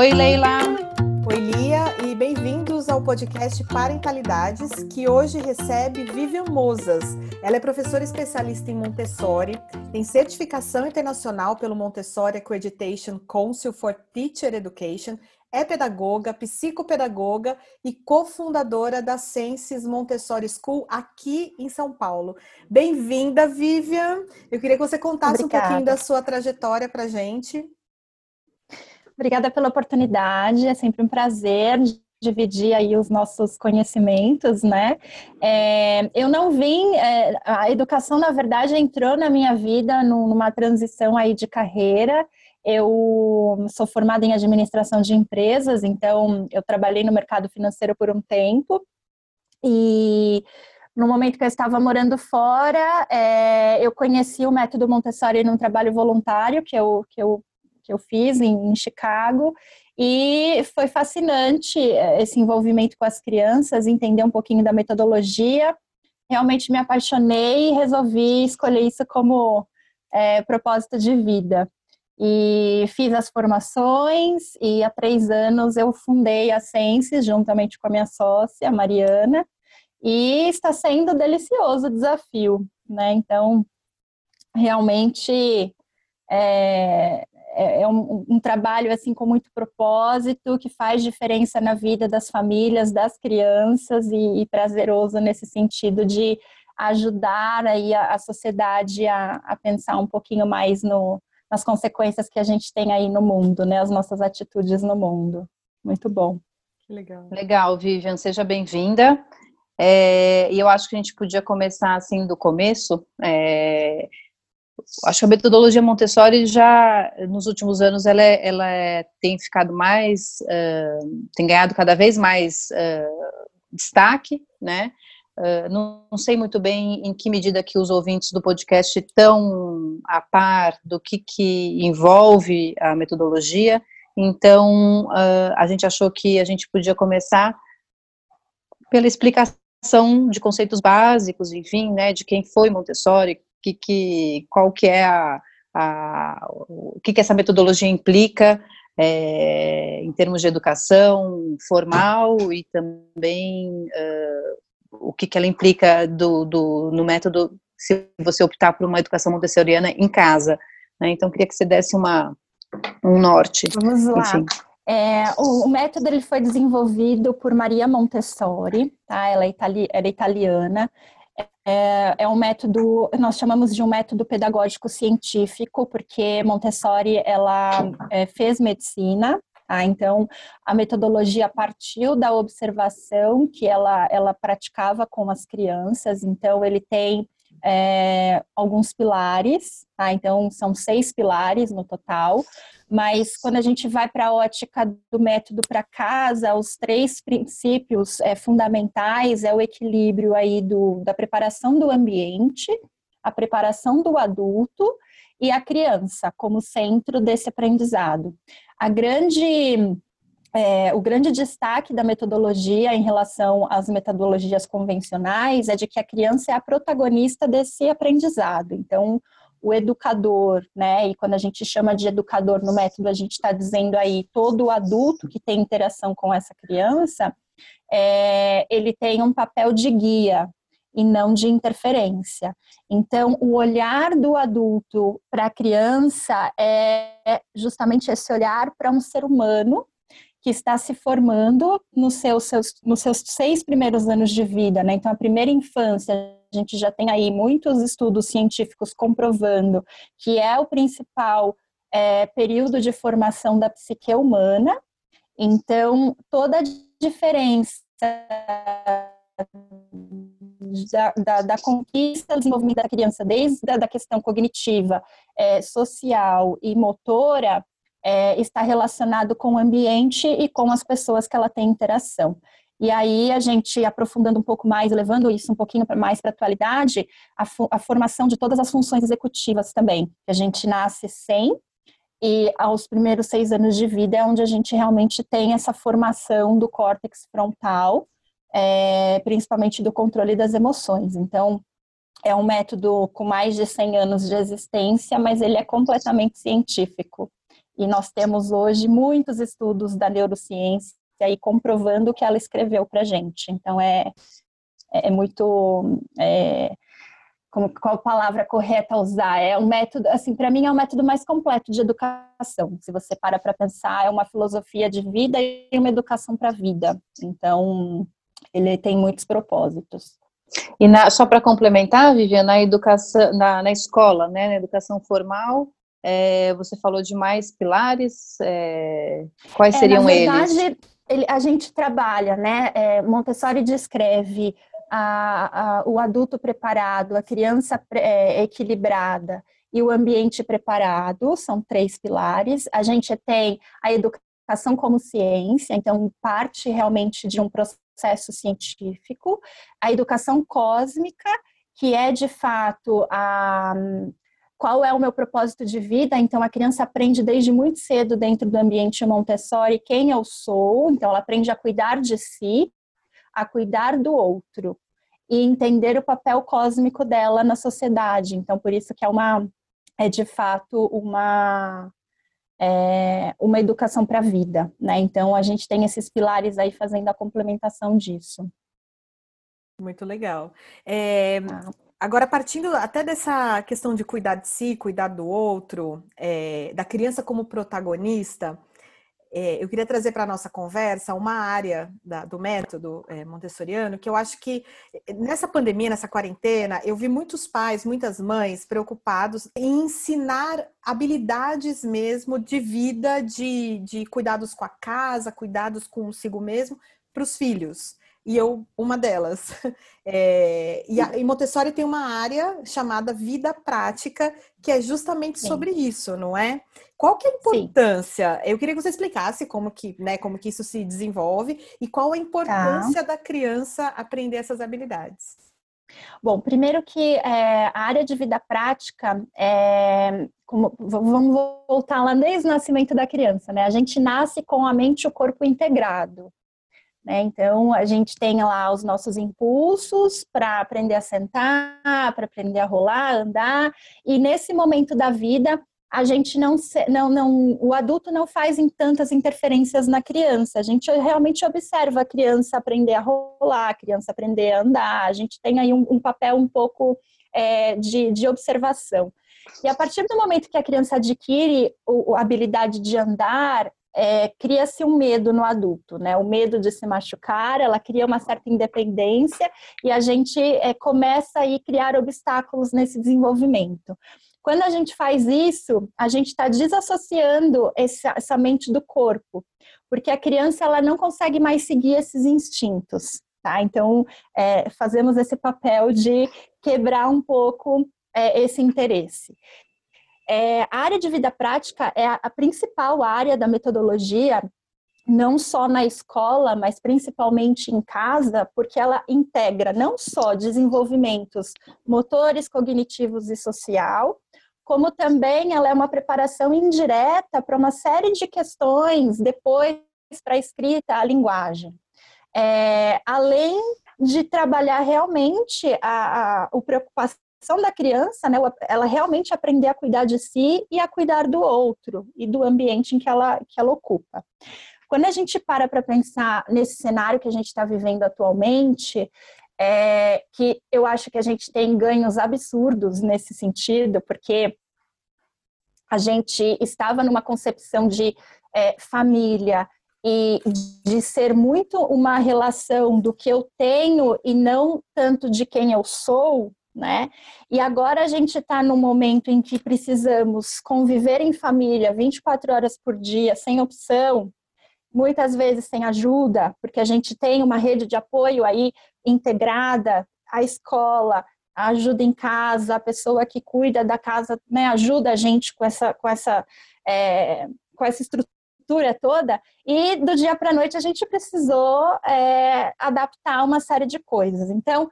Oi, Leila. Podcast Parentalidades, que hoje recebe Vivian Mozas. Ela é professora especialista em Montessori, tem certificação internacional pelo Montessori Accreditation Council for Teacher Education, é pedagoga, psicopedagoga e cofundadora da Senses Montessori School aqui em São Paulo. Bem-vinda, Vivian. Eu queria que você contasse Obrigada. um pouquinho da sua trajetória para gente. Obrigada pela oportunidade, é sempre um prazer dividir aí os nossos conhecimentos, né? É, eu não vim, é, a educação na verdade entrou na minha vida numa transição aí de carreira. Eu sou formada em administração de empresas, então eu trabalhei no mercado financeiro por um tempo e no momento que eu estava morando fora, é, eu conheci o método Montessori num trabalho voluntário que eu, que eu que eu fiz em, em Chicago e foi fascinante eh, esse envolvimento com as crianças, entender um pouquinho da metodologia. Realmente me apaixonei e resolvi escolher isso como é, propósito de vida. E fiz as formações e há três anos eu fundei a Sense juntamente com a minha sócia, Mariana, e está sendo delicioso o desafio, né? Então, realmente é, é, é um, um, trabalho assim com muito propósito que faz diferença na vida das famílias, das crianças e, e prazeroso nesse sentido de ajudar aí a, a sociedade a, a, pensar um pouquinho mais no, nas consequências que a gente tem aí no mundo, né? As nossas atitudes no mundo. Muito bom. Que legal. Legal, Vivian, seja bem-vinda. É, e eu acho que a gente podia começar assim do começo. É, acho que a metodologia Montessori já nos últimos anos ela, é, ela é, tem ficado mais uh, tem ganhado cada vez mais uh, destaque né? Uh, não, não, sei muito bem em que medida que os ouvintes do podcast estão a par do que, que envolve a metodologia. Então a gente achou que a gente podia começar pela explicação de conceitos básicos enfim né de quem foi Montessori que, que, qual que é a, a, o que, que essa metodologia implica é, em termos de educação formal e também uh, o que, que ela implica do, do, no método se você optar por uma educação montessoriana em casa. Né? Então, queria que você desse uma, um norte. Vamos lá. É, o, o, método ele foi desenvolvido por Maria Montessori, tá? ela, é itali, era italiana, é, é um método, nós chamamos de um método pedagógico científico, porque Montessori, ela é, fez medicina, tá? então a metodologia partiu da observação que ela, ela praticava com as crianças, então ele tem é, alguns pilares, tá? Então, são seis pilares no total, mas quando a gente vai para a ótica do método para casa, os três princípios é, fundamentais é o equilíbrio aí do, da preparação do ambiente, a preparação do adulto e a criança como centro desse aprendizado. A grande é, o grande destaque da metodologia em relação às metodologias convencionais é de que a criança é a protagonista desse aprendizado. Então, o educador, né? E quando a gente chama de educador no método, a gente está dizendo aí todo adulto que tem interação com essa criança, é, ele tem um papel de guia e não de interferência. Então, o olhar do adulto para a criança é justamente esse olhar para um ser humano que está se formando nos seus, seus, nos seus seis primeiros anos de vida, né? Então, a primeira infância, a gente já tem aí muitos estudos científicos comprovando que é o principal é, período de formação da psique humana. Então, toda a diferença da, da, da, conquista, desenvolvimento da criança, desde a da questão cognitiva, é, social e motora, é, está relacionado com o ambiente e com as pessoas que ela tem interação. E aí, a gente aprofundando um pouco mais, levando isso um pouquinho mais para a atualidade, a, a, formação de todas as funções executivas também, a gente nasce sem, e aos primeiros seis anos de vida é onde a gente realmente tem essa formação do córtex frontal, é, principalmente do controle das emoções. Então, é um método com mais de 100 anos de existência, mas ele é completamente científico. E nós temos hoje muitos estudos da neurociência aí comprovando o que ela escreveu para gente. Então, é, é muito. É, como, qual palavra correta usar? É um método, assim, para mim é o método mais completo de educação. Se você para para pensar, é uma filosofia de vida e uma educação para a vida. Então, ele tem muitos propósitos. E na, só para complementar, Viviana, na educação, na, na escola, né, na educação formal, é, você falou de mais pilares, é, quais é, seriam na verdade, eles? Ele, a gente trabalha, né? É, Montessori descreve a, a, o adulto preparado, a criança é, equilibrada e o ambiente preparado, são três pilares. A gente tem a educação como ciência, então parte realmente de um processo científico, a educação cósmica, que é de fato a qual é o meu propósito de vida. Então, a criança aprende desde muito cedo dentro do ambiente Montessori quem eu sou, então, ela aprende a cuidar de si, a cuidar do outro e entender o papel cósmico dela na sociedade. Então, por isso que é uma é de fato uma é, uma educação para a vida, né? Então a gente tem esses pilares aí fazendo a complementação disso. Muito legal. É, ah. Agora, partindo até dessa questão de cuidar de si, cuidar do outro, é, da criança como protagonista, é, eu queria trazer para a nossa conversa uma área da, do método é, montessoriano que eu acho que é, nessa pandemia, nessa quarentena, eu vi muitos pais, muitas mães preocupados em ensinar habilidades mesmo de vida, de, de cuidados com a casa, cuidados consigo mesmo para os filhos e eu uma delas. É, e, a, e, Montessori tem uma área chamada vida prática, que é justamente Sim. sobre isso, não é? Qual que é a importância? Sim. Eu queria que você explicasse como que, né, como que isso se desenvolve e qual a importância tá. da criança aprender essas habilidades. Bom, primeiro que é, a área de vida prática é, como, vamos voltar lá desde o nascimento da criança, né? A gente nasce com a mente e o corpo integrado. Né? Então, a gente tem lá os nossos impulsos para aprender a sentar, para aprender a rolar, andar, e nesse momento da vida, a gente não, não, não, o adulto não faz em tantas interferências na criança. A gente realmente observa a criança aprender a rolar, a criança aprender a andar. A gente tem aí um, um papel um pouco é, de, de observação. E a partir do momento que a criança adquire a habilidade de andar, é, cria-se um medo no adulto, né? O medo de se machucar, ela cria uma certa independência e a gente é, começa a criar obstáculos nesse desenvolvimento. Quando a gente faz isso, a gente está desassociando essa, essa mente do corpo, porque a criança ela não consegue mais seguir esses instintos, tá? Então, é, fazemos esse papel de quebrar um pouco é, esse interesse. É, a área de vida prática é a, a principal área da metodologia não só na escola, mas principalmente em casa, porque ela integra não só desenvolvimentos motores, cognitivos e social, como também ela é uma preparação indireta para uma série de questões depois para a escrita, a linguagem. É, além de trabalhar realmente a, a, a preocupação da criança, né, ela realmente aprender a cuidar de si e a cuidar do outro e do ambiente em que ela, que ela ocupa. Quando a gente para para pensar nesse cenário que a gente está vivendo atualmente, é, que eu acho que a gente tem ganhos absurdos nesse sentido, porque a gente estava numa concepção de é, família e de ser muito uma relação do que eu tenho e não tanto de quem eu sou, né? E agora a gente está no momento em que precisamos conviver em família 24 horas por dia, sem opção, muitas vezes sem ajuda, porque a gente tem uma rede de apoio aí integrada, a escola, a ajuda em casa, a pessoa que cuida da casa, né, ajuda a gente com essa, com essa, é, com essa estrutura toda, e do dia para a noite a gente precisou é, adaptar uma série de coisas. Então,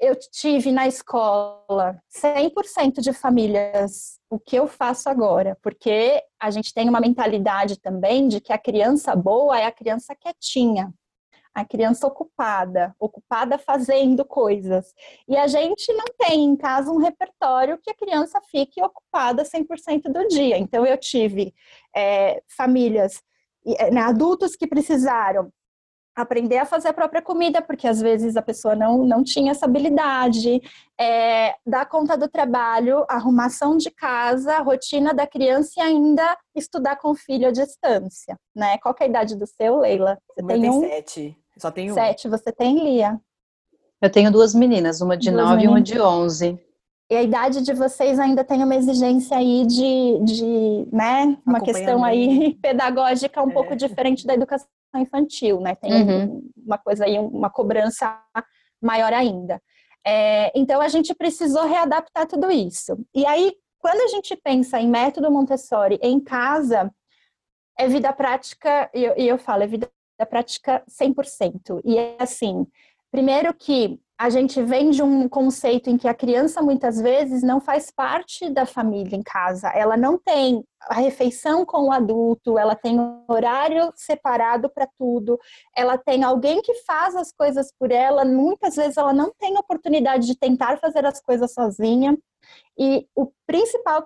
eu tive na escola 100% de famílias o que eu faço agora, porque a gente tem uma mentalidade também de que a criança boa é a criança quietinha, a criança ocupada, ocupada fazendo coisas. E a gente não tem em casa um repertório que a criança fique ocupada 100% do dia. Então, eu tive é, famílias, é, né, adultos que precisaram aprender a fazer a própria comida, porque às vezes a pessoa não, não tinha essa habilidade, é, dar conta do trabalho, arrumação de casa, rotina da criança e ainda estudar com o filho à distância, né? Qual é a idade do seu, Leila? Você tem, tem um? sete. Só tenho Sete. Você tem, Lia? Eu tenho duas meninas, uma de duas nove meninas. e uma de onze. E a idade de vocês ainda tem uma exigência aí de, de né, uma questão aí pedagógica um é. pouco diferente da educação infantil, né? Tem uhum. uma coisa aí, uma cobrança maior ainda. É, então a gente precisou readaptar tudo isso. E aí, quando a gente pensa em método Montessori em casa, é vida prática, e eu, eu falo, é vida prática 100%. E é assim, primeiro que a gente vem de um conceito em que a criança muitas vezes não faz parte da família em casa, ela não tem a refeição com o adulto, ela tem um horário separado para tudo, ela tem alguém que faz as coisas por ela, muitas vezes ela não tem oportunidade de tentar fazer as coisas sozinha. E o principal,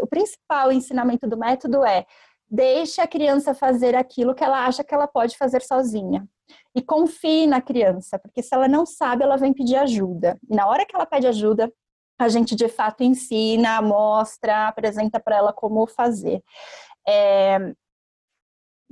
o principal ensinamento do método é deixe a criança fazer aquilo que ela acha que ela pode fazer sozinha. E confie na criança, porque se ela não sabe, ela vem pedir ajuda. E na hora que ela pede ajuda, a gente de fato ensina, mostra, apresenta para ela como fazer. É...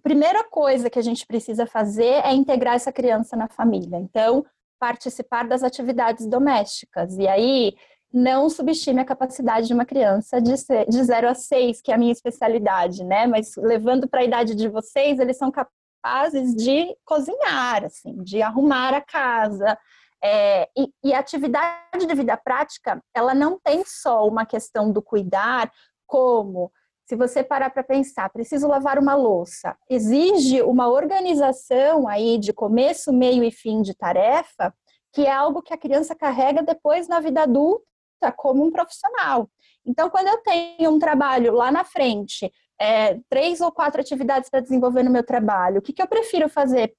Primeira coisa que a gente precisa fazer é integrar essa criança na família. Então, participar das atividades domésticas. E aí, não subestime a capacidade de uma criança de, ser, de 0 a 6, que é a minha especialidade, né? Mas levando para a idade de vocês, eles são capazes de cozinhar, assim, de arrumar a casa. É, e, e a atividade de vida prática, ela não tem só uma questão do cuidar, como se você parar para pensar, preciso lavar uma louça, exige uma organização aí de começo, meio e fim de tarefa, que é algo que a criança carrega depois na vida adulta como um profissional. Então, quando eu tenho um trabalho lá na frente, é, três ou quatro atividades para desenvolver no meu trabalho, o que, que eu prefiro fazer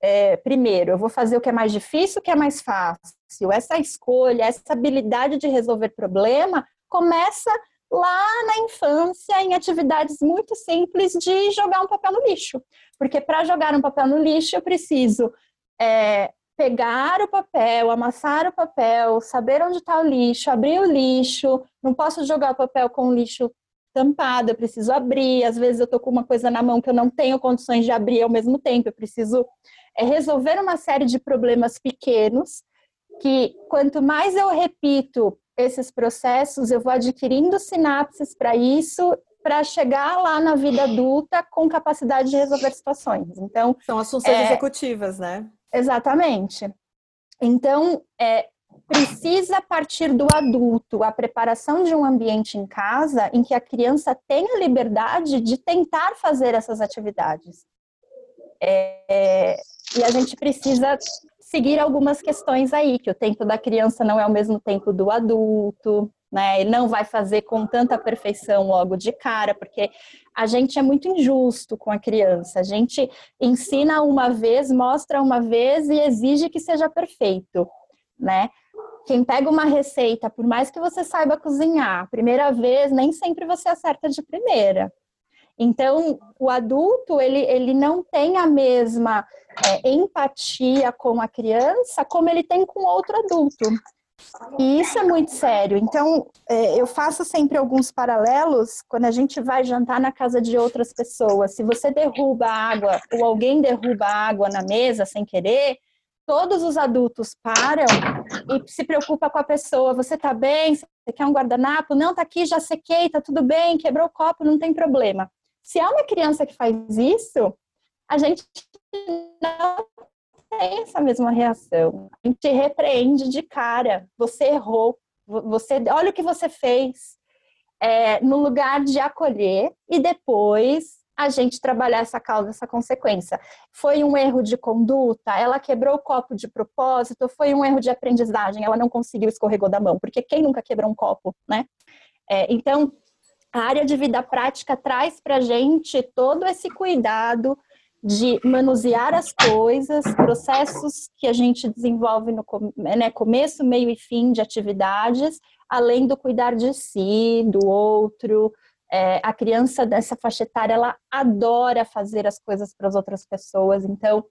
é, primeiro? Eu vou fazer o que é mais difícil, o que é mais fácil. Essa escolha, essa habilidade de resolver problema começa lá na infância em atividades muito simples de jogar um papel no lixo. Porque para jogar um papel no lixo eu preciso é, pegar o papel, amassar o papel, saber onde está o lixo, abrir o lixo. Não posso jogar o papel com o lixo tampado, eu preciso abrir. Às vezes eu estou com uma coisa na mão que eu não tenho condições de abrir ao mesmo tempo. Eu preciso é, resolver uma série de problemas pequenos que quanto mais eu repito esses processos, eu vou adquirindo sinapses para isso, para chegar lá na vida adulta com capacidade de resolver situações. Então, são as funções é, executivas, né? Exatamente. Então, é, precisa partir do adulto a preparação de um ambiente em casa em que a criança tenha liberdade de tentar fazer essas atividades. É, e a gente precisa seguir algumas questões aí, que o tempo da criança não é o mesmo tempo do adulto, né? Ele não vai fazer com tanta perfeição logo de cara, porque a gente é muito injusto com a criança. A gente ensina uma vez, mostra uma vez e exige que seja perfeito, né? Quem pega uma receita, por mais que você saiba cozinhar, primeira vez, nem sempre você acerta de primeira. Então, o adulto, ele, ele não tem a mesma é, empatia com a criança como ele tem com outro adulto. E isso é muito sério. Então, é, eu faço sempre alguns paralelos quando a gente vai jantar na casa de outras pessoas. Se você derruba água ou alguém derruba água na mesa sem querer, todos os adultos param e se preocupa com a pessoa. Você tá bem? Você quer um guardanapo? Não, tá aqui, já sequei, tá tudo bem, quebrou o copo, não tem problema. Se é uma criança que faz isso, a gente não tem essa mesma reação. A gente repreende de cara. Você errou. Você, olha o que você fez. É, no lugar de acolher e depois a gente trabalhar essa causa, essa consequência. Foi um erro de conduta? Ela quebrou o copo de propósito? Foi um erro de aprendizagem? Ela não conseguiu, escorregou da mão? Porque quem nunca quebrou um copo, né? É, então, a área de vida prática traz para a gente todo esse cuidado de manusear as coisas, processos que a gente desenvolve no né, começo, meio e fim de atividades, além do cuidar de si, do outro. É, a criança dessa faixa etária, ela adora fazer as coisas para as outras pessoas, então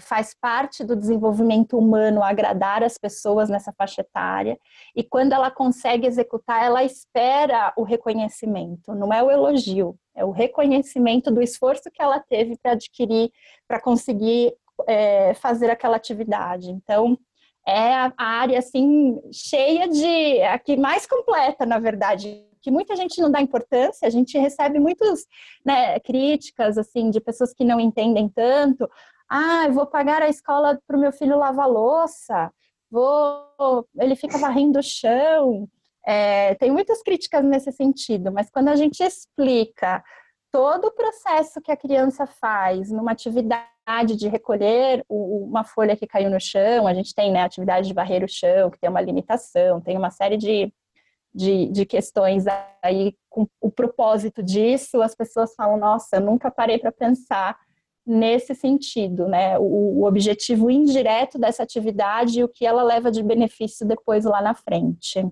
faz parte do desenvolvimento humano agradar as pessoas nessa faixa etária, e quando ela consegue executar, ela espera o reconhecimento, não é o elogio, é o reconhecimento do esforço que ela teve para adquirir, para conseguir é, fazer aquela atividade. Então, é a área assim cheia de a que mais completa, na verdade, que muita gente não dá importância. A gente recebe muitas né, críticas assim de pessoas que não entendem tanto. Ah, eu vou pagar a escola para o meu filho lavar louça. Vou, ele fica varrendo o chão. É, tem muitas críticas nesse sentido, mas quando a gente explica todo o processo que a criança faz numa atividade de recolher uma folha que caiu no chão, a gente tem né, atividade de varrer o chão, que tem uma limitação, tem uma série de, de, de questões aí com o propósito disso, as pessoas falam, nossa, eu nunca parei para pensar nesse sentido, né? O, o, objetivo indireto dessa atividade e o que ela leva de benefício depois lá na frente.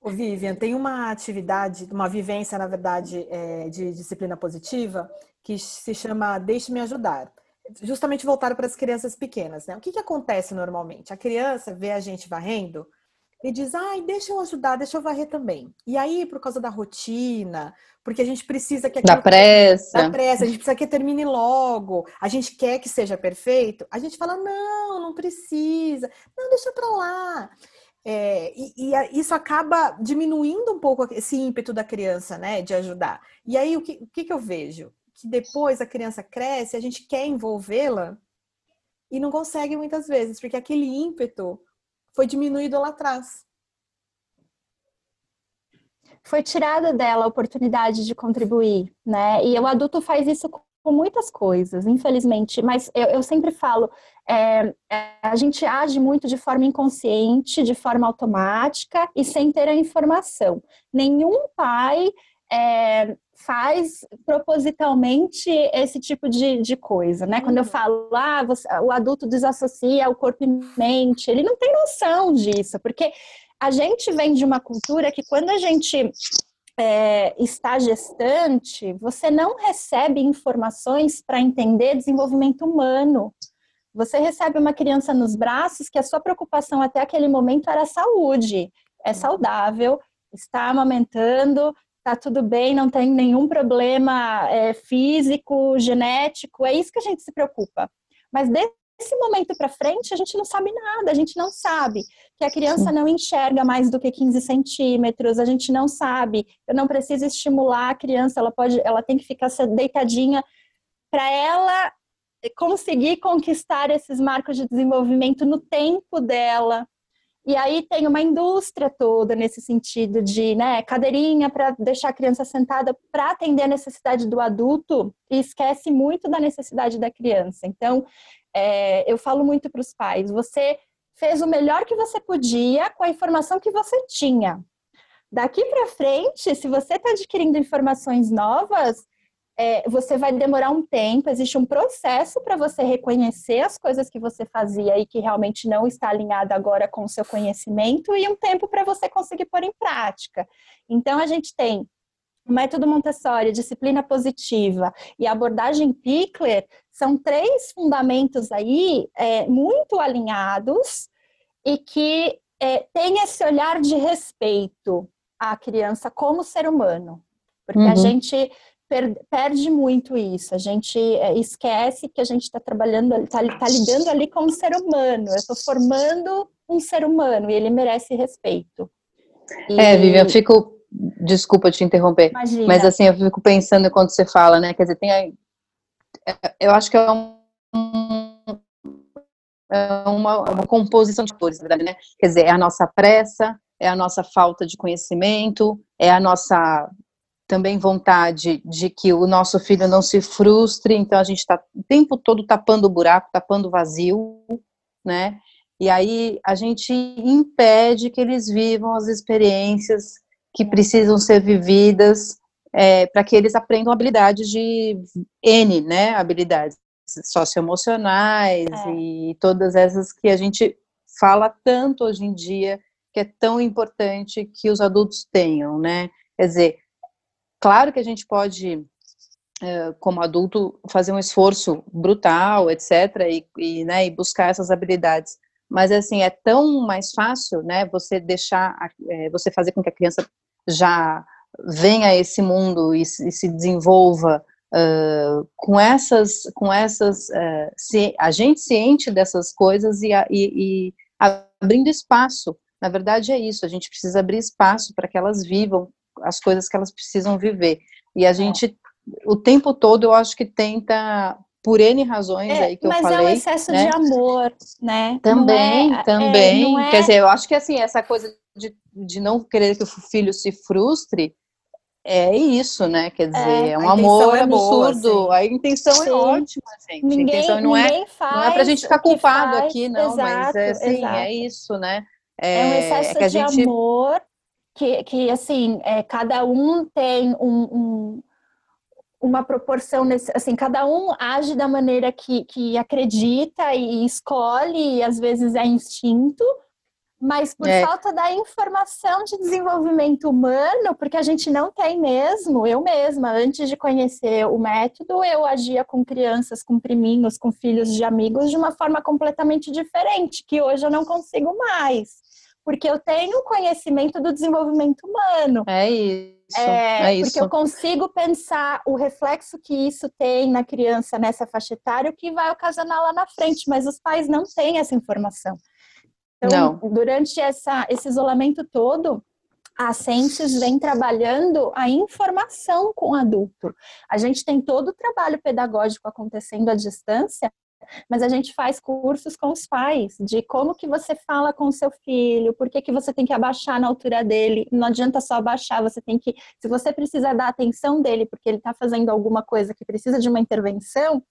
O Vivian, tem uma atividade, uma vivência, na verdade, é, de disciplina positiva que se chama Deixe-me Ajudar. Justamente voltado para as crianças pequenas, né? O que, que acontece normalmente? A criança vê a gente varrendo e diz, ai, deixa eu ajudar, deixa eu varrer também. E aí, por causa da rotina, porque a gente precisa que... Da pressa. Da pressa, a gente precisa que termine logo, a gente quer que seja perfeito, a gente fala, não, não precisa, não, deixa pra lá. É, e, e, isso acaba diminuindo um pouco esse ímpeto da criança, né, de ajudar. E aí, o que, o que, que eu vejo? Que depois a criança cresce, a gente quer envolvê-la e não consegue muitas vezes, porque aquele ímpeto foi diminuído lá atrás. Foi tirada dela a oportunidade de contribuir, né? E o adulto faz isso com muitas coisas, infelizmente. Mas eu, eu sempre falo, é, é, a gente age muito de forma inconsciente, de forma automática e sem ter a informação. Nenhum pai é, faz propositalmente esse tipo de, de coisa, né? Quando eu uhum. falo, ah, você, o adulto desassocia o corpo e mente, ele não tem noção disso, porque a gente vem de uma cultura que quando a gente é, está gestante, você não recebe informações para entender desenvolvimento humano. Você recebe uma criança nos braços que a sua preocupação até aquele momento era saúde, é saudável, está amamentando, tá tudo bem, não tem nenhum problema é, físico, genético, é isso que a gente se preocupa. Mas desse momento para frente, a gente não sabe nada, a gente não sabe que a criança não enxerga mais do que 15 centímetros, a gente não sabe, eu não preciso estimular a criança, ela pode, ela tem que ficar deitadinha. Para ela conseguir conquistar esses marcos de desenvolvimento no tempo dela, e aí tem uma indústria toda nesse sentido de né, cadeirinha para deixar a criança sentada para atender a necessidade do adulto e esquece muito da necessidade da criança. Então, é, eu falo muito para os pais: você fez o melhor que você podia com a informação que você tinha. Daqui para frente, se você está adquirindo informações novas, é, você vai demorar um tempo, existe um processo para você reconhecer as coisas que você fazia e que realmente não está alinhado agora com o seu conhecimento e um tempo para você conseguir pôr em prática. Então, a gente tem o método Montessori, disciplina positiva e abordagem Pickler são três fundamentos aí é, muito alinhados e que é, tem esse olhar de respeito à criança como ser humano. Porque uhum. a gente per, perde muito isso. A gente é, esquece que a gente está trabalhando, está tá lidando ali com um ser humano. Eu estou formando um ser humano e ele merece respeito. E... É, Vivian, eu fico. Desculpa te interromper, Imagina. mas assim, eu fico pensando quando você fala, né? Quer dizer, tem. A, é, eu acho que é um é uma, uma, composição de cores, na verdade, né? Quer dizer, é a nossa pressa, é a nossa falta de conhecimento, é a nossa também vontade de que o nosso filho não se frustre, então a gente está o tempo todo tapando o buraco, tapando o vazio, né? E aí a gente impede que eles vivam as experiências que precisam ser vividas é, para que eles aprendam habilidades de N, né? Habilidades socioemocionais é. e todas essas que a gente fala tanto hoje em dia que é tão importante que os adultos tenham, né? Quer dizer, Claro que a gente pode, eh, como adulto, fazer um esforço brutal, etc., e, e, né, e buscar essas habilidades. Mas, assim, é tão mais fácil, né, você deixar, é, você fazer com que a criança já venha a esse mundo e, e se desenvolva uh, com essas, com essas, uh, se, a gente ciente dessas coisas e, e, e abrindo espaço. Na verdade é isso, a gente precisa abrir espaço para que elas vivam as coisas que elas precisam viver. E a é. gente, o tempo todo, eu acho que tenta por N razões é, aí que eu falei. Mas é um excesso né? de amor, né? Também, é, também. É, Quer dizer, eu acho que assim, essa coisa de, de não querer que o filho se frustre, é isso, né? Quer dizer, é, é um amor é absurdo. Boa, assim. A intenção Sim. é ótima, gente. Ninguém, a intenção não é, faz não é pra gente ficar culpado faz, aqui, não, exato, mas é assim, exato. é isso, né? É, um excesso de gente... amor que, que assim, é, cada um tem um, um, uma proporção, nesse, assim, cada um age da maneira que, que acredita e escolhe, e às vezes é instinto, mas por é. falta da informação de desenvolvimento humano, porque a gente não tem mesmo, eu mesma, antes de conhecer o método, eu agia com crianças, com priminhos, com filhos de amigos de uma forma completamente diferente, que hoje eu não consigo mais porque eu tenho conhecimento do desenvolvimento humano. É isso. É, é isso. Porque eu consigo pensar o reflexo que isso tem na criança nessa faixa etária, o que vai ocasionar lá na frente, mas os pais não têm essa informação. Então, não. durante essa, esse isolamento todo, a Cientes vem trabalhando a informação com o adulto. A gente tem todo o trabalho pedagógico acontecendo à distância, mas a gente faz cursos com os pais de como que você fala com o seu filho, por que, que você tem que abaixar na altura dele, não adianta só abaixar, você tem que, se você precisa dar atenção dele porque ele está fazendo alguma coisa que precisa de uma intervenção,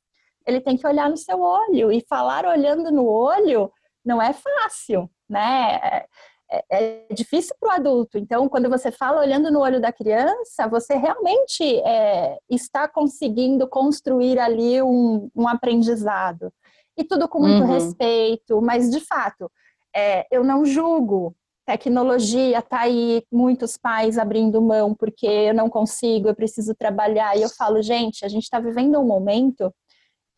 ele tem que olhar no seu olho e falar olhando no olho não é fácil, né? É, é difícil para o adulto. Então, quando você fala olhando no olho da criança, você realmente é, está conseguindo construir ali um, um, aprendizado. E tudo com muito uhum. respeito, mas de fato, é, eu não julgo. Tecnologia está aí, muitos pais abrindo mão porque eu não consigo, eu preciso trabalhar. E eu falo, gente, a gente está vivendo um momento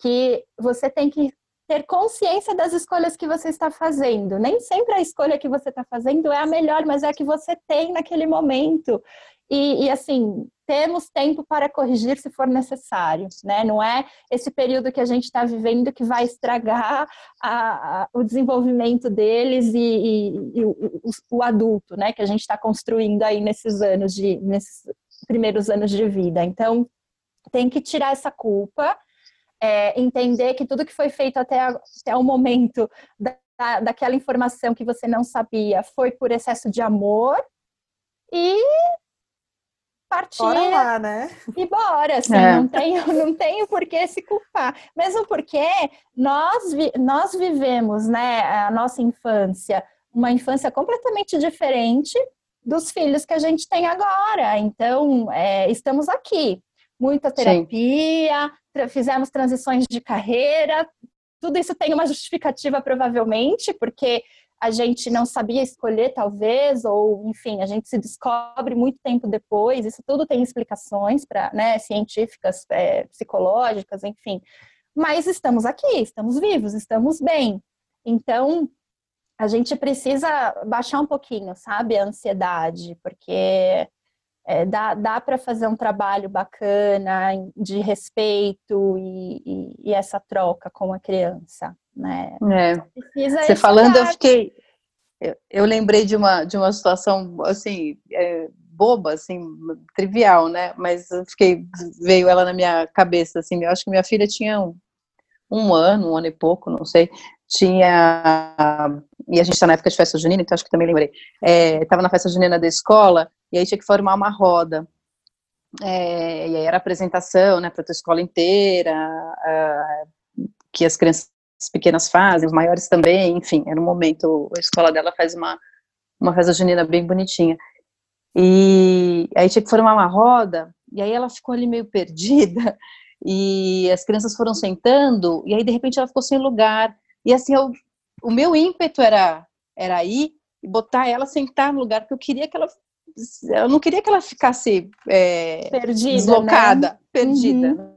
que você tem que ter consciência das escolhas que você está fazendo. Nem sempre a escolha que você está fazendo é a melhor, mas é a que você tem naquele momento. E, e, assim, temos tempo para corrigir se for necessário, né? Não é esse período que a gente está vivendo que vai estragar a, a, o desenvolvimento deles e, e, e o, o, o, adulto, né? Que a gente está construindo aí nesses anos de, nesses primeiros anos de vida. Então, tem que tirar essa culpa é, entender que tudo que foi feito até, até o momento da, daquela informação que você não sabia foi por excesso de amor e partir bora lá, né? e bora, assim, é. não tenho, não tenho por que se culpar. Mesmo porque nós, vi, nós vivemos, né, a nossa infância, uma infância completamente diferente dos filhos que a gente tem agora. Então, é, estamos aqui. Muita terapia, Sim fizemos transições de carreira, tudo isso tem uma justificativa provavelmente, porque a gente não sabia escolher, talvez, ou enfim, a gente se descobre muito tempo depois. Isso tudo tem explicações para, né, científicas, é, psicológicas, enfim. Mas estamos aqui, estamos vivos, estamos bem. Então, a gente precisa baixar um pouquinho, sabe, a ansiedade, porque é, dá, dá para fazer um trabalho bacana de respeito e, e, e, essa troca com a criança, né? É. Você falando, eu fiquei, eu, eu, lembrei de uma de uma situação assim é, boba, assim trivial, né? Mas eu fiquei veio ela na minha cabeça, assim. Eu acho que minha filha tinha um, ano, um ano e pouco, não sei. Tinha e a gente está na época de festa junina, então acho que também lembrei. Estava é, na festa junina da escola e aí tinha que formar uma roda. é, e aí era apresentação, né, para a escola inteira, uh, que as crianças pequenas fazem, os maiores também, enfim, era um momento, a escola dela faz uma, uma festa junina bem bonitinha. E aí tinha que formar uma roda, e aí ela ficou ali meio perdida, e as crianças foram sentando, e aí de repente ela ficou sem lugar, e assim, eu, o meu ímpeto era, era ir e botar ela sentar no lugar, porque eu queria que ela eu não queria que ela ficasse é, perdida, deslocada, né? perdida, Uhum.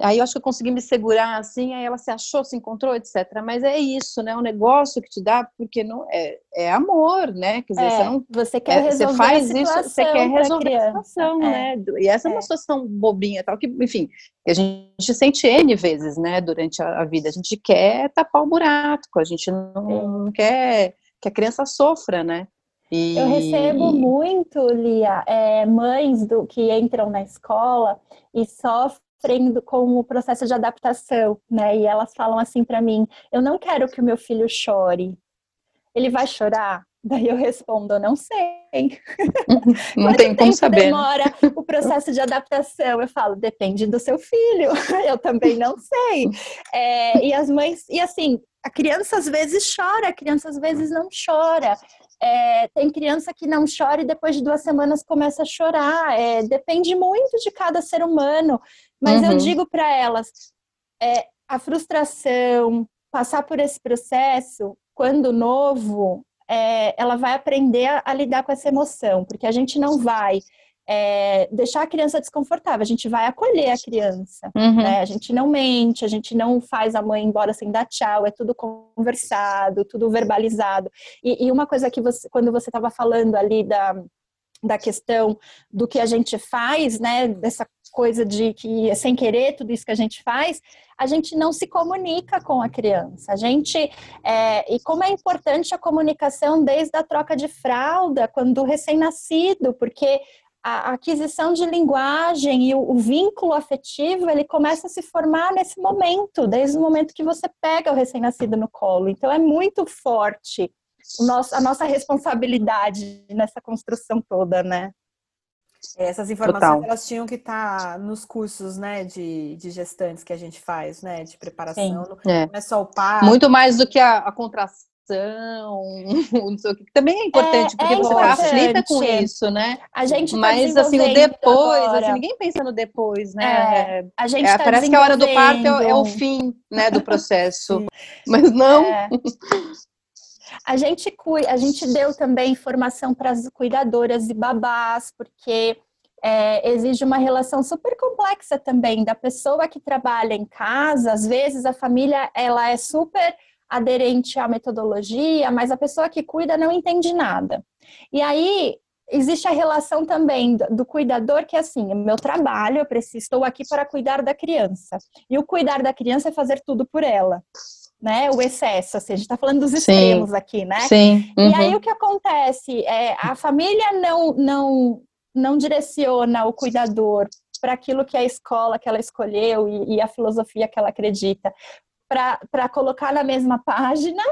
Aí eu acho que eu consegui me segurar assim, aí ela se achou, se encontrou, etc. Mas é isso, né? O negócio que te dá, porque não é, é amor, né? Quer dizer, É, você não você quer é, resolver você faz isso, você quer resolver a situação, É. né? E essa é uma É. situação bobinha, tal que, enfim, que a gente sente N vezes, né? Durante a, a vida, a gente quer tapar o buraco, a gente não, não quer que a criança sofra, né? E, Eu recebo muito, Lia, é, mães do, que entram na escola e sofrem do- com o processo de adaptação, né? E elas falam assim para mim: eu não quero que o meu filho chore. Ele vai chorar? Daí eu respondo: não sei. não Quanto tem como saber. né? demora o processo de adaptação? Eu falo, depende do seu filho. Eu também não sei. É, e as mães, e assim, a criança às vezes chora, a criança às vezes não chora. É, tem criança que não chora e depois de duas semanas começa a chorar. É, depende muito de cada ser humano. Mas eu Uhum. digo para elas, é, a frustração, passar por esse processo, quando novo, é, ela vai aprender a, a lidar com essa emoção, porque a gente não vai é, deixar a criança desconfortável, a gente vai acolher a criança. Uhum. né? A gente não mente, a gente não faz a mãe embora sem dar tchau, é tudo conversado, tudo verbalizado. E, e uma coisa que você, quando você estava falando ali da, da questão do que a gente faz, né, dessa coisa de que é sem querer tudo isso que a gente faz, a gente não se comunica com a criança. A gente é, e como é importante a comunicação desde a troca de fralda, quando recém-nascido, porque a aquisição de linguagem e o, vínculo afetivo ele começa a se formar nesse momento, desde o momento que você pega o recém-nascido no colo. Então é muito forte o nosso, a nossa responsabilidade nessa construção toda, né? Essas informações elas tinham que estar tá nos cursos, né, de, de gestantes que a gente faz, né, de preparação. Não é. é só o parto. Muito mais do que a, a contração não sei o que, também é importante, é, porque é você está aflita com isso, né? A gente tá Mas assim, o depois, assim, ninguém pensa no depois, né? É, a gente é, tá parece que a hora do parto é, é o fim, né, do processo. Sim. Mas não. É. A gente, a gente deu também formação para as cuidadoras e babás, porque é, exige uma relação super complexa também da pessoa que trabalha em casa. Às vezes a família ela é super aderente à metodologia, mas a pessoa que cuida não entende nada. E aí existe a relação também do, do cuidador que é assim, meu trabalho, eu preciso, estou aqui para cuidar da criança. E o cuidar da criança é fazer tudo por ela. Né, o excesso, assim, a gente está falando dos extremos Sim. aqui, né? Sim. Uhum. E aí o que acontece é a família não não não direciona o cuidador para aquilo que a escola que ela escolheu e, e a filosofia que ela acredita, para colocar na mesma página.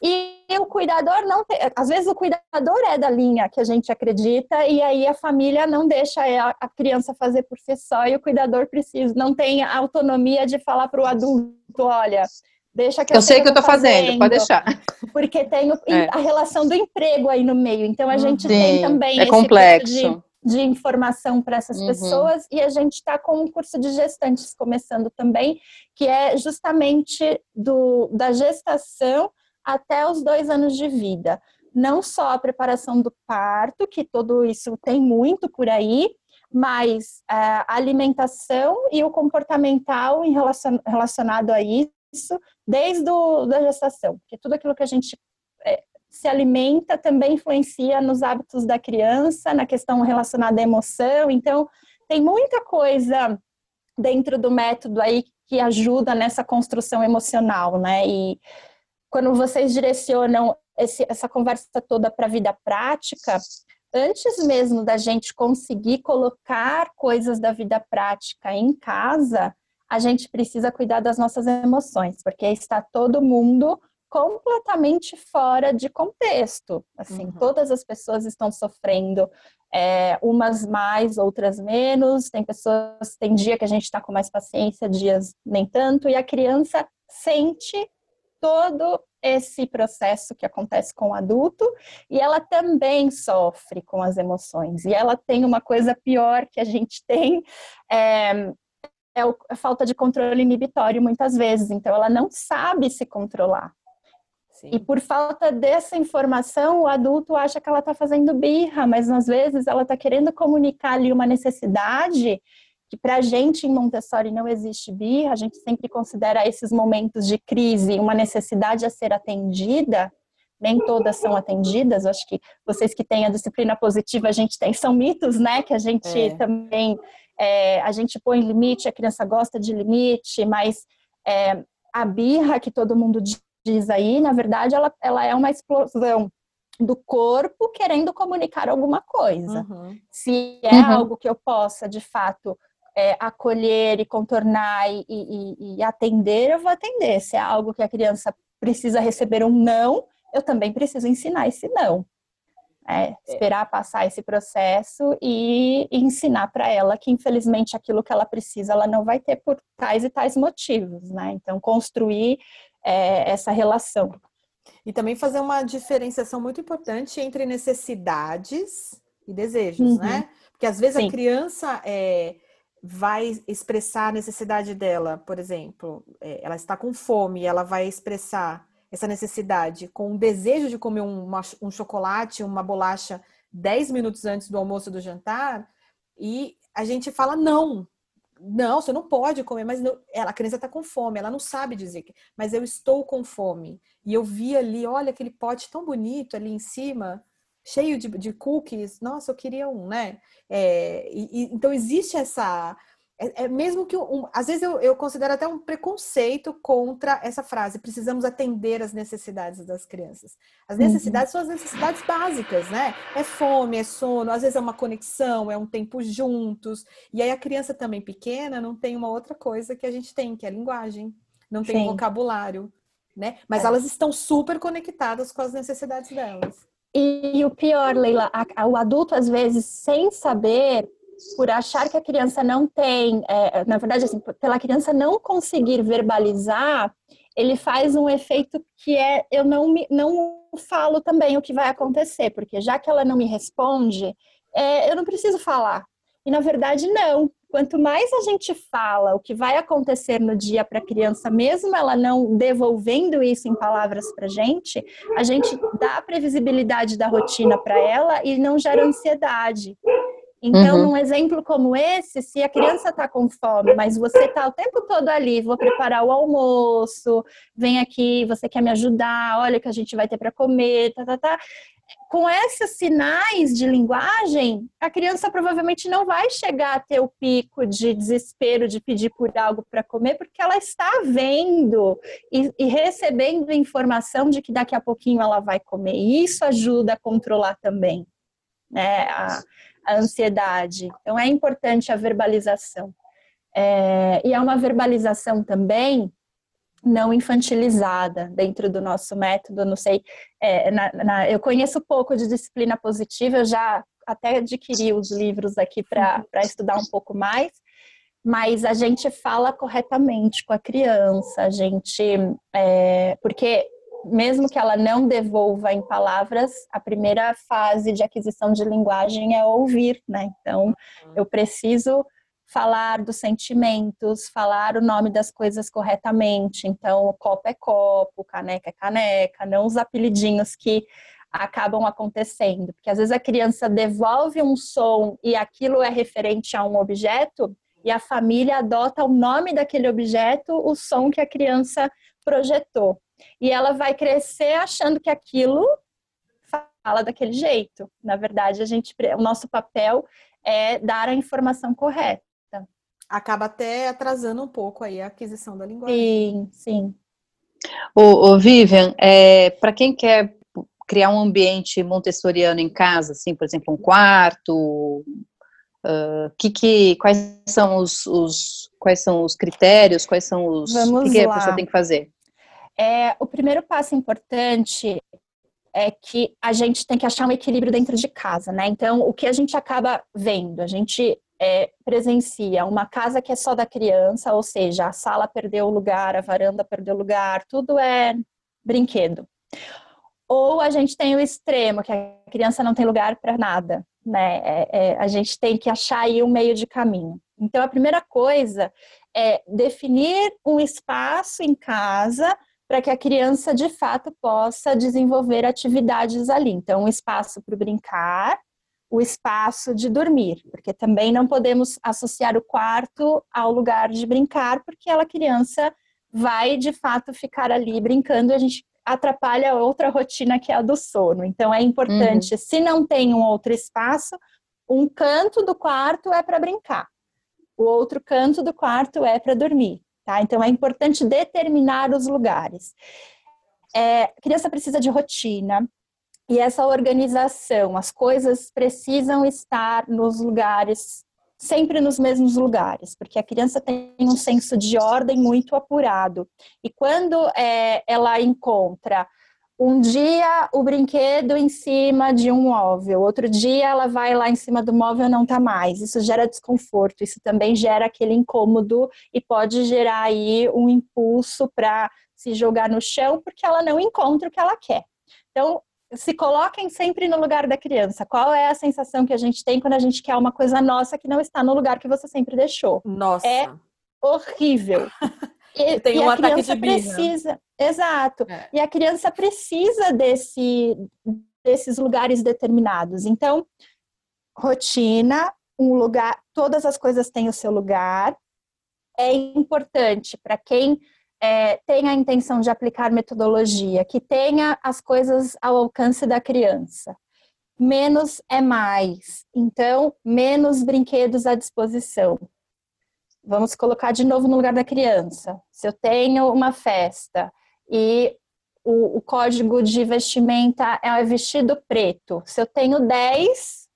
E o cuidador não tem, às vezes o cuidador é da linha que a gente acredita e aí a família não deixa a criança fazer por si só e o cuidador precisa, não tem a autonomia de falar para o adulto, olha, Deixa que eu, eu sei que eu tô fazendo, fazendo, pode deixar. Porque tem o, é. a relação do emprego aí no meio. Então a gente Sim, tem também é esse complexo. Tipo de, de informação para essas Uhum. pessoas e a gente está com um curso de gestantes começando também, que é justamente do, da gestação até os dois anos de vida. Não só a preparação do parto, que tudo isso tem muito por aí, mas é, a alimentação e o comportamental em relacion, relacionado a isso isso desde a da gestação, porque tudo aquilo que a gente é, se alimenta também influencia nos hábitos da criança, na questão relacionada à emoção. Então, tem muita coisa dentro do método aí que ajuda nessa construção emocional, né? E quando vocês direcionam esse, essa conversa toda para a vida prática, antes mesmo da gente conseguir colocar coisas da vida prática em casa, a gente precisa cuidar das nossas emoções, porque está todo mundo completamente fora de contexto. Assim, uhum. todas as pessoas estão sofrendo é, umas mais, outras menos. Tem pessoas, tem dia que a gente está com mais paciência, dias nem tanto, e a criança sente todo esse processo que acontece com o adulto e ela também sofre com as emoções. E ela tem uma coisa pior que a gente tem, é, é a falta de controle inibitório muitas vezes. Então, ela não sabe se controlar. Sim. E por falta dessa informação, o adulto acha que ela está fazendo birra, mas às vezes ela está querendo comunicar ali uma necessidade que para a gente em Montessori não existe birra, a gente sempre considera esses momentos de crise uma necessidade a ser atendida, nem todas são atendidas, acho que vocês que têm a disciplina positiva, a gente tem, são mitos, né, que a gente é. também, é, a gente põe limite, a criança gosta de limite, mas é, a birra que todo mundo diz aí, na verdade, ela, ela é uma explosão do corpo querendo comunicar alguma coisa. Uhum. Se é uhum. algo que eu possa, de fato, é, acolher e contornar e, e, e, atender, eu vou atender. Se é algo que a criança precisa receber um não, eu também preciso ensinar esse não. É, esperar passar esse processo e, ensinar para ela que, infelizmente, aquilo que ela precisa, ela não vai ter por tais e tais motivos, né? Então, construir é, essa relação. E também fazer uma diferenciação muito importante entre necessidades e desejos, uhum. né? Porque às vezes Sim. a criança é, vai expressar a necessidade dela, por exemplo, é, ela está com fome, ela vai expressar essa necessidade com o desejo de comer um, uma, um chocolate, uma bolacha 10 minutos antes do almoço do jantar, e a gente fala não. Não, você não pode comer, mas não, ela, a criança está com fome, ela não sabe dizer que, mas eu estou com fome. E eu vi ali, olha aquele pote tão bonito ali em cima, cheio de, de cookies, nossa, eu queria um, né? É, e, e, então existe essa. É, é mesmo que um, às vezes eu, eu, considero até um preconceito contra essa frase, precisamos atender as necessidades das crianças. As uhum. necessidades uhum. são as necessidades básicas, né? É fome, é sono, às vezes é uma conexão, é um tempo juntos. E aí a criança também pequena não tem uma outra coisa que a gente tem, que é a linguagem, não tem vocabulário. Né? Mas é. elas estão super conectadas com as necessidades delas. E o pior, Leila, a, a, o adulto às vezes sem saber, por achar que a criança não tem, é, na verdade, assim, pela criança não conseguir verbalizar, ele faz um efeito que é eu não me, não falo também o que vai acontecer, porque já que ela não me responde, é, eu não preciso falar. E na verdade não, Quanto mais a gente fala o que vai acontecer no dia para a criança, mesmo ela não devolvendo isso em palavras para gente, a gente dá a previsibilidade da rotina para ela e não gera ansiedade. Então, uhum. num exemplo como esse, se a criança está com fome, mas você está o tempo todo ali, vou preparar o almoço, vem aqui, você quer me ajudar, olha o que a gente vai ter para comer, tá, tá, tá com esses sinais de linguagem, a criança provavelmente não vai chegar a ter o pico de desespero de pedir por algo para comer, porque ela está vendo e, e, recebendo informação de que daqui a pouquinho ela vai comer. E isso ajuda a controlar também né, a, a ansiedade. Então, é importante a verbalização. É, e é uma verbalização também não infantilizada dentro do nosso método. Não sei, é, na, na, eu conheço pouco de disciplina positiva, eu já até adquiri os livros aqui para estudar um pouco mais, mas a gente fala corretamente com a criança, a gente, é, porque mesmo que ela não devolva em palavras, a primeira fase de aquisição de linguagem é ouvir, né? Então, uhum. eu preciso falar dos sentimentos, falar o nome das coisas corretamente. Então, copo é copo, caneca é caneca, não os apelidinhos que acabam acontecendo. Porque às vezes a criança devolve um som e aquilo é referente a um objeto e a família adota o nome daquele objeto, o som que a criança projetou. E ela vai crescer achando que aquilo fala daquele jeito. Na verdade, a gente, o nosso papel é dar a informação correta acaba até atrasando um pouco aí a aquisição da linguagem. Sim, sim. O, o Vivian, é, para quem quer criar um ambiente montessoriano em casa, assim, por exemplo, um quarto, uh, que, que, quais são os, os, quais são os critérios, quais são os, Vamos que, que a pessoa tem que fazer? É, o primeiro passo importante é que a gente tem que achar um equilíbrio dentro de casa, né? Então, o que a gente acaba vendo? A gente é, presencia uma casa que é só da criança, ou seja, a sala perdeu o lugar, a varanda perdeu o lugar, tudo é brinquedo. Ou a gente tem o extremo, que a criança não tem lugar para nada, né? É, é, a gente tem que achar aí um meio de caminho. Então, a primeira coisa é definir um espaço em casa para que a criança de fato possa desenvolver atividades ali. Então, um espaço para brincar, o espaço de dormir, porque também não podemos associar o quarto ao lugar de brincar, porque ela criança vai de fato ficar ali brincando a gente atrapalha outra rotina que é a do sono. Então é importante, uhum. se não tem um outro espaço, um canto do quarto é para brincar, o outro canto do quarto é para dormir. Tá? Então, é importante determinar os lugares. É, criança precisa de rotina, e essa organização, as coisas precisam estar nos lugares, sempre nos mesmos lugares, porque a criança tem um senso de ordem muito apurado. E quando é, ela encontra um dia o brinquedo em cima de um móvel, outro dia ela vai lá em cima do móvel e não tá mais. Isso gera desconforto, isso também gera aquele incômodo e pode gerar aí um impulso para se jogar no chão porque ela não encontra o que ela quer. Então, se coloquem sempre no lugar da criança. Qual é a sensação que a gente tem quando a gente quer uma coisa nossa que não está no lugar que você sempre deixou? Nossa. É horrível. E, tem um a ataque de birra. precisa, exato. É. E a criança precisa desse, desses lugares determinados. Então, rotina, um lugar, todas as coisas têm o seu lugar. É importante para quem é, tem a intenção de aplicar metodologia, que tenha as coisas ao alcance da criança. Menos é mais. Então, menos brinquedos à disposição vamos colocar de novo no lugar da criança. Se eu tenho uma festa e o, o código de vestimenta é vestido preto, se eu tenho 10,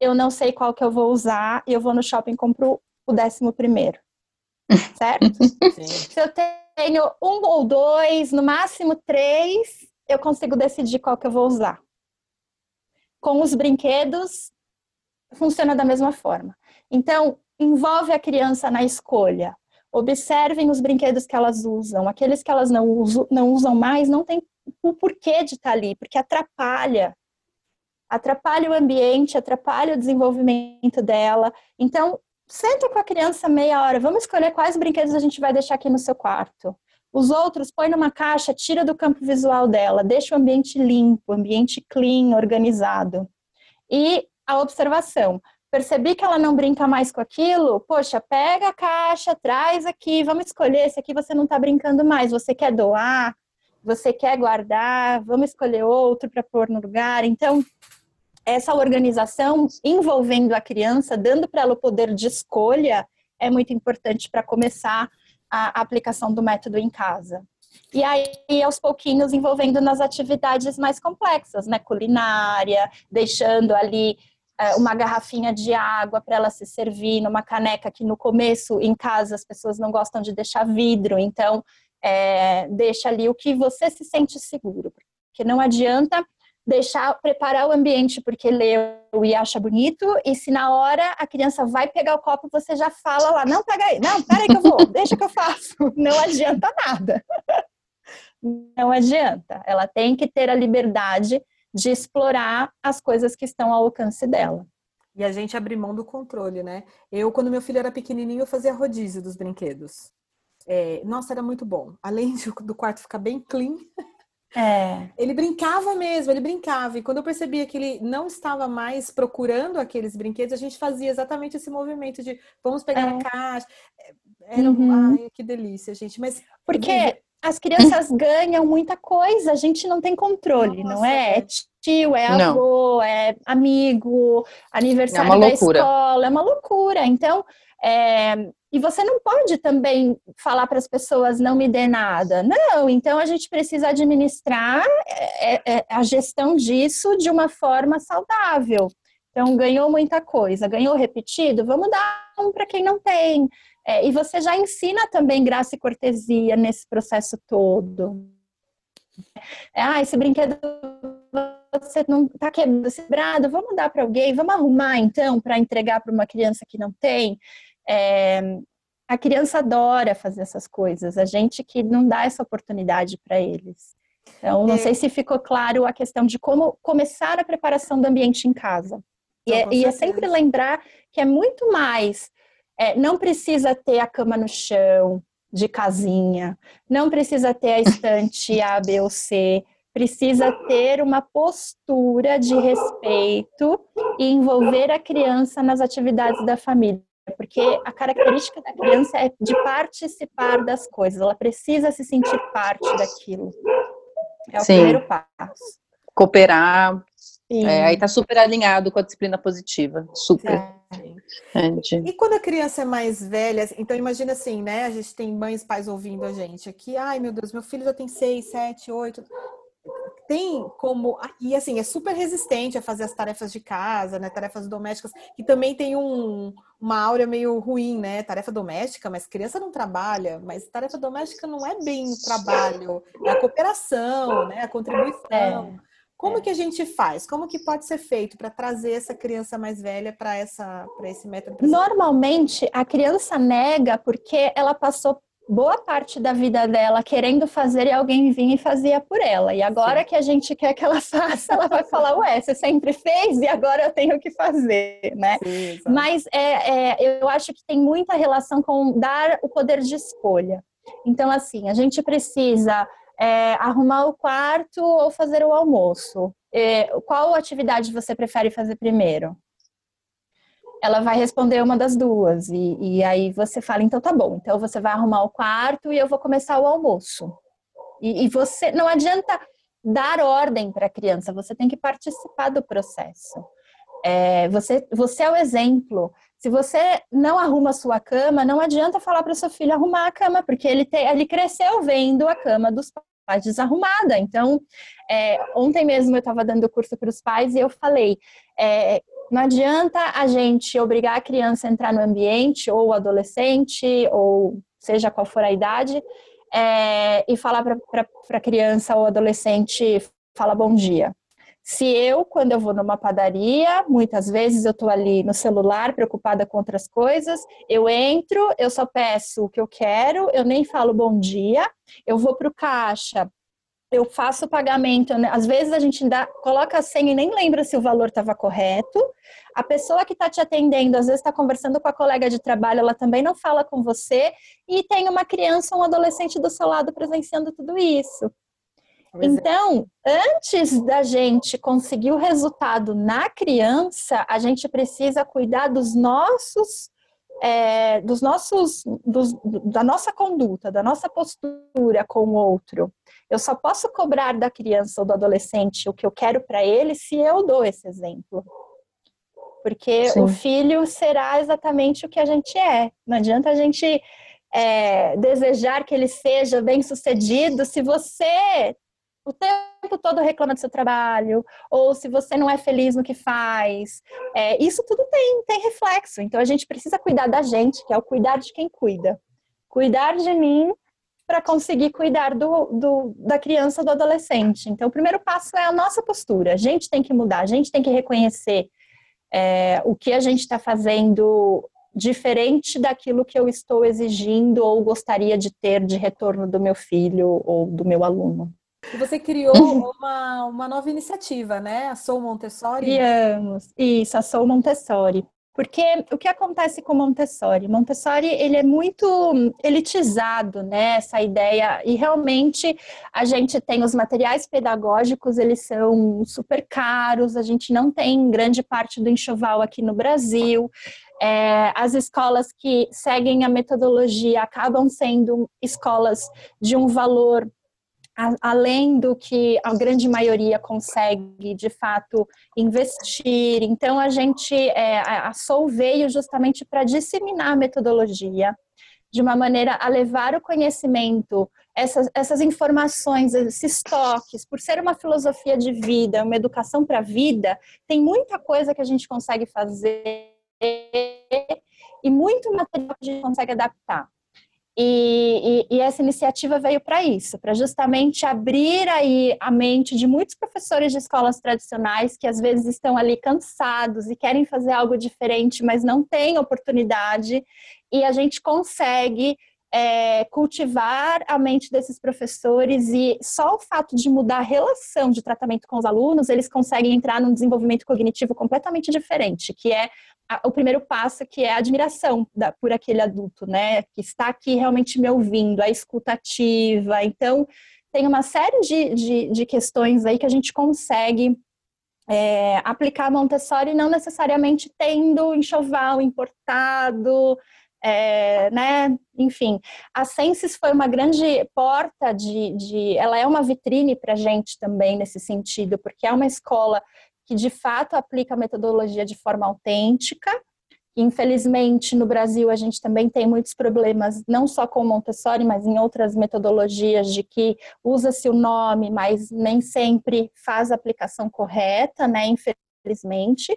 eu não sei qual que eu vou usar e eu vou no shopping e compro o décimo primeiro. Certo? Sim. Se eu tenho um ou dois, no máximo três, eu consigo decidir qual que eu vou usar. Com os brinquedos, funciona da mesma forma. Então, envolve a criança na escolha. Observem os brinquedos que elas usam. Aqueles que elas não usam, não usam mais, não tem o porquê de estar ali, porque atrapalha. Atrapalha o ambiente, atrapalha o desenvolvimento dela. Então, senta com a criança meia hora. Vamos escolher quais brinquedos a gente vai deixar aqui no seu quarto. Os outros, põe numa caixa, tira do campo visual dela, deixa o ambiente limpo, ambiente clean, organizado. E a observação percebi que ela não brinca mais com aquilo, poxa, pega a caixa, traz aqui, vamos escolher, esse aqui você não está brincando mais, você quer doar, você quer guardar, vamos escolher outro para pôr no lugar. Então, essa organização envolvendo a criança, dando para ela o poder de escolha, é muito importante para começar a aplicação do método em casa. E aí, aos pouquinhos, envolvendo nas atividades mais complexas, né? Culinária, deixando ali uma garrafinha de água para ela se servir, numa caneca que no começo em casa as pessoas não gostam de deixar vidro, então é, deixa ali o que você se sente seguro, porque não adianta deixar preparar o ambiente porque leu e acha bonito e se na hora a criança vai pegar o copo você já fala lá não pega aí não pera aí que eu vou deixa que eu faço. Não adianta nada. Não adianta. Ela tem que ter a liberdade de explorar as coisas que estão ao alcance dela. E a gente abrir mão do controle, né? Eu, quando meu filho era pequenininho, eu fazia rodízio dos brinquedos. É, nossa, era muito bom. Além de, do quarto ficar bem clean, é. ele brincava mesmo, ele brincava. E quando eu percebia que ele não estava mais procurando aqueles brinquedos, a gente fazia exatamente esse movimento de vamos pegar é. a caixa. É, era, uhum. ai, que delícia, gente. Mas porque as crianças ganham muita coisa, a gente não tem controle, Nossa, não é? É tio, é avô, não. é amigo, aniversário é da loucura. escola, é uma loucura. Então, é, e você não pode também falar para as pessoas não me dê nada. Não, então a gente precisa administrar é, é, é a gestão disso de uma forma saudável. Então, ganhou muita coisa, ganhou repetido, vamos dar um para quem não tem. É, e você já ensina também graça e cortesia nesse processo todo. É, ah, esse brinquedo você não está quebrado, vamos dar para alguém, vamos arrumar então para entregar para uma criança que não tem. É, a criança adora fazer essas coisas, a gente que não dá essa oportunidade para eles. Então, não é. sei se ficou claro a questão de como começar a preparação do ambiente em casa. E, é, e é, sempre lembrar que é muito mais. É, não precisa ter a cama no chão, de casinha, não precisa ter a estante A, B ou C, precisa ter uma postura de respeito e envolver a criança nas atividades da família. Porque a característica da criança é de participar das coisas, ela precisa se sentir parte daquilo. É o Sim. primeiro passo. Cooperar. É, aí tá super alinhado com a disciplina positiva. Super. E quando a criança é mais velha, então imagina assim, né? A gente tem mães, pais ouvindo a gente aqui. Ai, meu Deus, meu filho já tem seis, sete, oito tem como e assim é super resistente a fazer as tarefas de casa, né, tarefas domésticas, que também tem um, uma áurea meio ruim, né, tarefa doméstica, mas criança não trabalha, mas tarefa doméstica não é bem trabalho, é a cooperação, né, a contribuição. É. Como é. que a gente faz? Como que pode ser feito para trazer essa criança mais velha para essa para esse método? Normalmente a criança nega porque ela passou boa parte da vida dela querendo fazer e alguém vinha e fazia por ela. E agora Sim. que a gente quer que ela faça, ela vai falar, ué, você sempre fez e agora eu tenho que fazer, né? Sim, Mas é, é, eu acho que tem muita relação com dar o poder de escolha. Então, assim, a gente precisa é, arrumar o quarto ou fazer o almoço. É, qual atividade você prefere fazer primeiro? ela vai responder uma das duas. E, e aí você fala, então tá bom, então você vai arrumar o quarto e eu vou começar o almoço. E, e você não adianta dar ordem para a criança, você tem que participar do processo. É, você, você é o exemplo. Se você não arruma a sua cama, não adianta falar para o seu filho arrumar a cama, porque ele, te, ele cresceu vendo a cama dos pais desarrumada. Então, é, ontem mesmo eu estava dando curso para os pais e eu falei: é, não adianta a gente obrigar a criança a entrar no ambiente, ou adolescente, ou seja qual for a idade, é, e falar para a criança ou adolescente, fala bom dia. Se eu, quando eu vou numa padaria, muitas vezes eu estou ali no celular, preocupada com outras coisas, eu entro, eu só peço o que eu quero, eu nem falo bom dia, eu vou para o caixa, eu faço o pagamento, às vezes a gente dá, coloca a senha e nem lembra se o valor estava correto. A pessoa que está te atendendo, às vezes está conversando com a colega de trabalho, ela também não fala com você, e tem uma criança ou um adolescente do seu lado presenciando tudo isso. É. então, antes da gente conseguir o resultado na criança, a gente precisa cuidar dos nossos é, dos nossos, dos, da nossa conduta, da nossa postura com o outro. Eu só posso cobrar da criança ou do adolescente o que eu quero para ele se eu dou esse exemplo. Porque Sim. o filho será exatamente o que a gente é. Não adianta a gente é, desejar que ele seja bem sucedido se você o tempo todo reclama do seu trabalho, ou se você não é feliz no que faz. É, isso tudo tem, tem reflexo. Então a gente precisa cuidar da gente, que é o cuidar de quem cuida. Cuidar de mim para conseguir cuidar do, do, da criança, do adolescente. Então, o primeiro passo é a nossa postura. A gente tem que mudar, a gente tem que reconhecer é, o que a gente está fazendo diferente daquilo que eu estou exigindo ou gostaria de ter de retorno do meu filho ou do meu aluno. E você criou uhum. uma, uma nova iniciativa, né? A Sou Montessori. Criamos, isso, a Sou Montessori. Porque o que acontece com Montessori? Montessori, ele é muito elitizado, né, essa ideia, e realmente a gente tem os materiais pedagógicos, eles são super caros, a gente não tem grande parte do enxoval aqui no Brasil, é, as escolas que seguem a metodologia acabam sendo escolas de um valor além do que a grande maioria consegue de fato investir. Então a gente é, a Soul veio justamente para disseminar a metodologia de uma maneira a levar o conhecimento, essas, essas informações, esses toques, por ser uma filosofia de vida, uma educação para a vida, tem muita coisa que a gente consegue fazer e muito material que a gente consegue adaptar. E, e, e, essa iniciativa veio para isso, para justamente abrir aí a mente de muitos professores de escolas tradicionais que às vezes estão ali cansados e querem fazer algo diferente, mas não têm oportunidade, e a gente consegue é, cultivar a mente desses professores e só o fato de mudar a relação de tratamento com os alunos, eles conseguem entrar num desenvolvimento cognitivo completamente diferente, que é o primeiro passo que é a admiração da, por aquele adulto, né? Que está aqui realmente me ouvindo, a escutativa. Então, tem uma série de, de, de questões aí que a gente consegue é, aplicar Montessori não necessariamente tendo enxoval importado, é, né? Enfim, a Senses foi uma grande porta de, de ela é uma vitrine para a gente também nesse sentido, porque é uma escola que de fato aplica a metodologia de forma autêntica. Infelizmente, no Brasil, a gente também tem muitos problemas, não só com Montessori, mas em outras metodologias, de que usa-se o nome, mas nem sempre faz a aplicação correta, né? Infelizmente,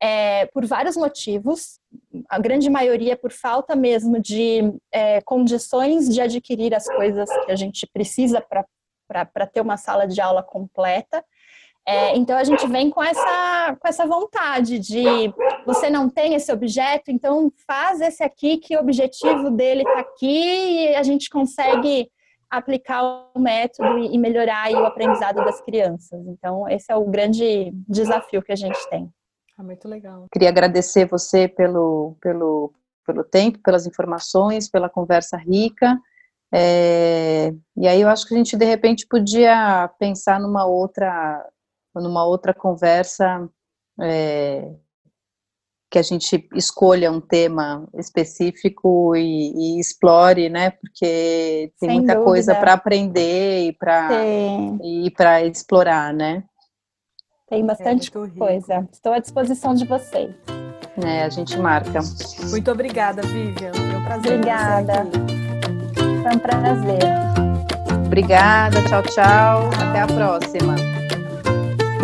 é, por vários motivos, a grande maioria por falta mesmo de é, condições de adquirir as coisas que a gente precisa para ter uma sala de aula completa. É, então a gente vem com essa, com essa vontade de você não tem esse objeto, então faz esse aqui que o objetivo dele está aqui e a gente consegue aplicar o método e melhorar o aprendizado das crianças. Então esse é o grande desafio que a gente tem. Ah, muito legal. Queria agradecer você pelo, pelo, pelo tempo, pelas informações, pela conversa rica. É, e aí eu acho que a gente de repente podia pensar numa outra numa outra conversa é, que a gente escolha um tema específico e, e explore, né? Porque tem Sem muita dúvida. coisa para aprender e para e para explorar, né? Tem bastante é coisa. Estou à disposição de vocês. É, a gente marca. Muito obrigada, Vivian. Foi um prazer. Obrigada. Foi um prazer. Obrigada, tchau, tchau. Até a próxima.